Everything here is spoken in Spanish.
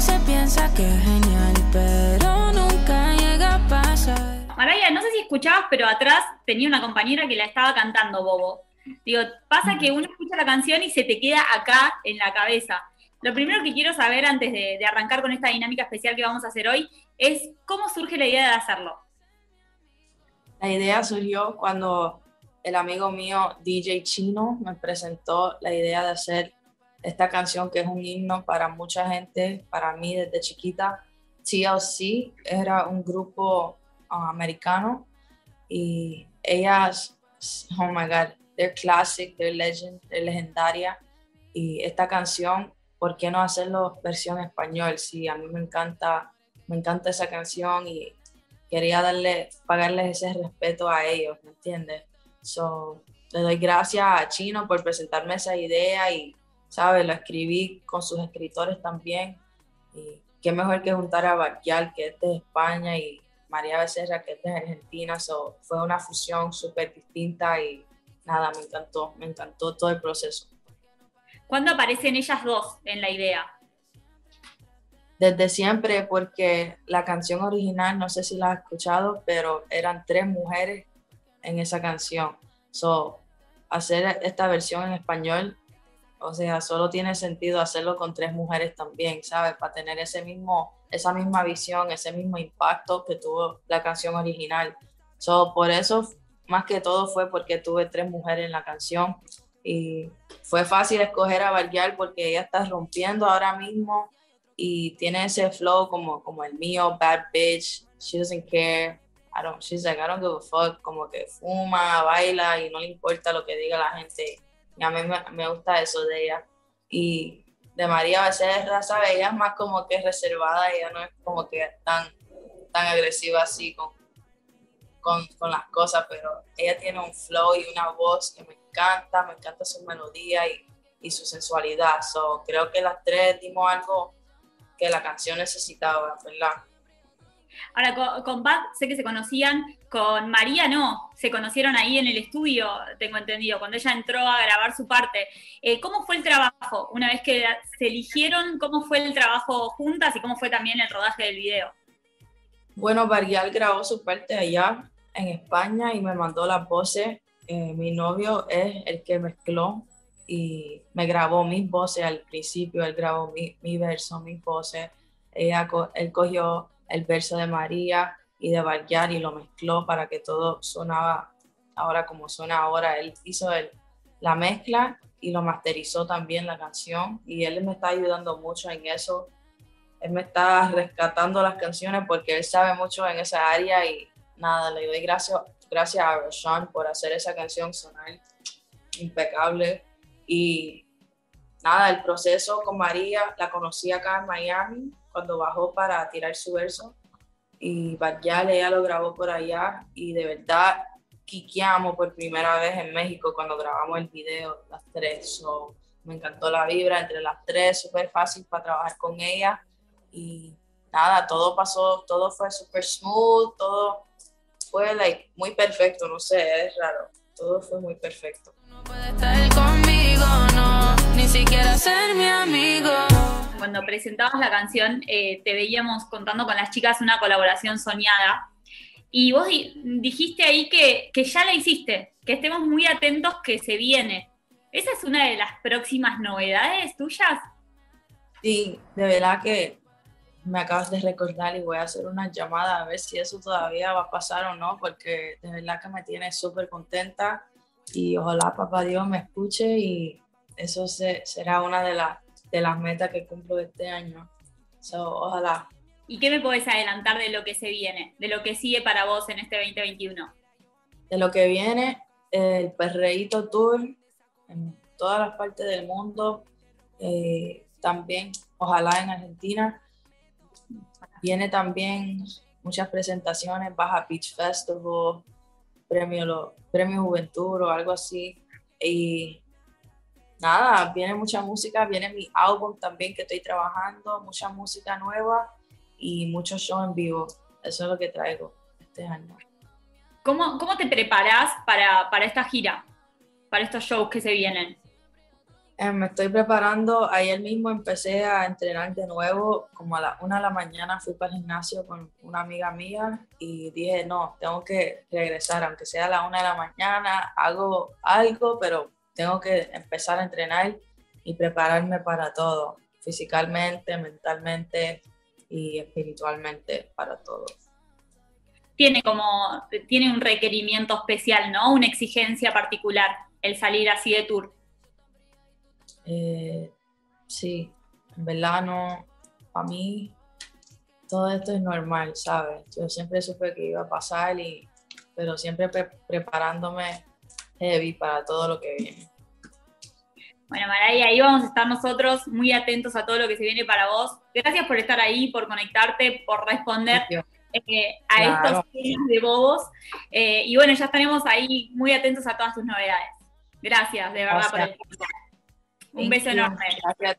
se piensa que es genial, pero nunca llega a pasar. Maraya, no sé si escuchabas, pero atrás tenía una compañera que la estaba cantando, Bobo. Digo, pasa que uno escucha la canción y se te queda acá en la cabeza. Lo primero que quiero saber antes de, de arrancar con esta dinámica especial que vamos a hacer hoy es cómo surge la idea de hacerlo. La idea surgió cuando el amigo mío, DJ Chino, me presentó la idea de hacer esta canción que es un himno para mucha gente, para mí desde chiquita. TLC era un grupo uh, americano y ellas, oh my god, they're classic, they're legend, they're legendaria. Y esta canción, ¿por qué no hacerlo versión español? Sí, a mí me encanta, me encanta esa canción y quería darle, pagarles ese respeto a ellos, ¿me entiendes? So, le doy gracias a Chino por presentarme esa idea y, ¿sabes? Lo escribí con sus escritores también. Y qué mejor que juntar a Barquial, que es de España, y María Becerra, que es de Argentina. So, fue una fusión súper distinta y nada, me encantó, me encantó todo el proceso. ¿Cuándo aparecen ellas dos en la idea? Desde siempre, porque la canción original, no sé si la has escuchado, pero eran tres mujeres en esa canción. So, hacer esta versión en español, o sea, solo tiene sentido hacerlo con tres mujeres también, ¿sabes? Para tener ese mismo, esa misma visión, ese mismo impacto que tuvo la canción original. So, por eso, más que todo fue porque tuve tres mujeres en la canción y fue fácil escoger a Bargial porque ella está rompiendo ahora mismo y tiene ese flow como, como el mío, bad bitch, she doesn't care, I don't, she's like, I don't give a fuck, como que fuma, baila y no le importa lo que diga la gente. Y a mí me, gusta eso de ella. Y de María Becerra, ¿sabes? Ella es más como que reservada, ella no es como que tan, tan agresiva así con, con, con, las cosas, pero ella tiene un flow y una voz que me encanta, me encanta su melodía y, y su sensualidad. So, creo que las tres dimos algo que la canción necesitaba, ¿verdad? Ahora, con, con Pat sé que se conocían, con María no, se conocieron ahí en el estudio, tengo entendido, cuando ella entró a grabar su parte. Eh, ¿Cómo fue el trabajo? Una vez que se eligieron, ¿cómo fue el trabajo juntas y cómo fue también el rodaje del video? Bueno, Barrial grabó su parte allá en España y me mandó las voces. Eh, mi novio es el que mezcló y me grabó mis voces al principio, él grabó mi, mi verso, mis voces. Ella, él cogió el verso de María y de Barrial y lo mezcló para que todo sonaba ahora como suena ahora. Él hizo el, la mezcla y lo masterizó también la canción y él me está ayudando mucho en eso. Él me está rescatando las canciones porque él sabe mucho en esa área y nada, le doy gracias, gracias a Roshan por hacer esa canción sonar impecable y nada, el proceso con María la conocí acá en Miami cuando bajó para tirar su verso y Barrial ella lo grabó por allá y de verdad quiqueamos por primera vez en México cuando grabamos el video las tres. So, me encantó la vibra entre las tres, súper fácil para trabajar con ella y nada, todo pasó, todo fue súper smooth, todo fue like, muy perfecto, no sé, es raro, todo fue muy perfecto. Cuando presentabas la canción, eh, te veíamos contando con las chicas una colaboración soñada. Y vos dijiste ahí que, que, ya la hiciste, que estemos muy atentos que se viene. ¿Esa es una de las próximas novedades tuyas? Sí, de verdad que me acabas de recordar y voy a hacer una llamada a ver si eso todavía va a pasar o no, porque de verdad que me tiene súper contenta y ojalá papá Dios me escuche y eso se, será una de las de las metas que cumplo este año. So, ojalá. ¿Y qué me podés adelantar de lo que se viene, de lo que sigue para vos en este 2021? De lo que viene, el Perreíto Tour en todas las partes del mundo, eh, también, ojalá en Argentina. Viene también muchas presentaciones, Baja Beach Festival, Premio, Premio Juventud o algo así. Y nada, viene mucha música, viene mi álbum también que estoy trabajando, mucha música nueva y muchos shows en vivo. Eso es lo que traigo este año. ¿Cómo, cómo te preparas para, para esta gira, para estos shows que se vienen? Eh, me estoy preparando. Ayer mismo empecé a entrenar de nuevo. Como a la una de la mañana fui para el gimnasio con una amiga mía y dije, no, tengo que regresar, aunque sea a la una de la mañana, hago algo, pero tengo que empezar a entrenar y prepararme para todo, físicamente, mentalmente y espiritualmente para todo. Tiene como, tiene un requerimiento especial, ¿no? Una exigencia particular el salir así de tour. Eh, sí, en verdad no, para mí todo esto es normal, ¿sabes? Yo siempre supe que iba a pasar, y, pero siempre preparándome heavy para todo lo que viene. Bueno, Maray, ahí vamos a estar nosotros muy atentos a todo lo que se viene para vos. Gracias por estar ahí, por conectarte, por responder eh, a estos temas de bobos. Eh, y bueno, ya estaremos ahí muy atentos a todas tus novedades. Gracias, de verdad, por el tiempo. Un beso enorme. Gracias.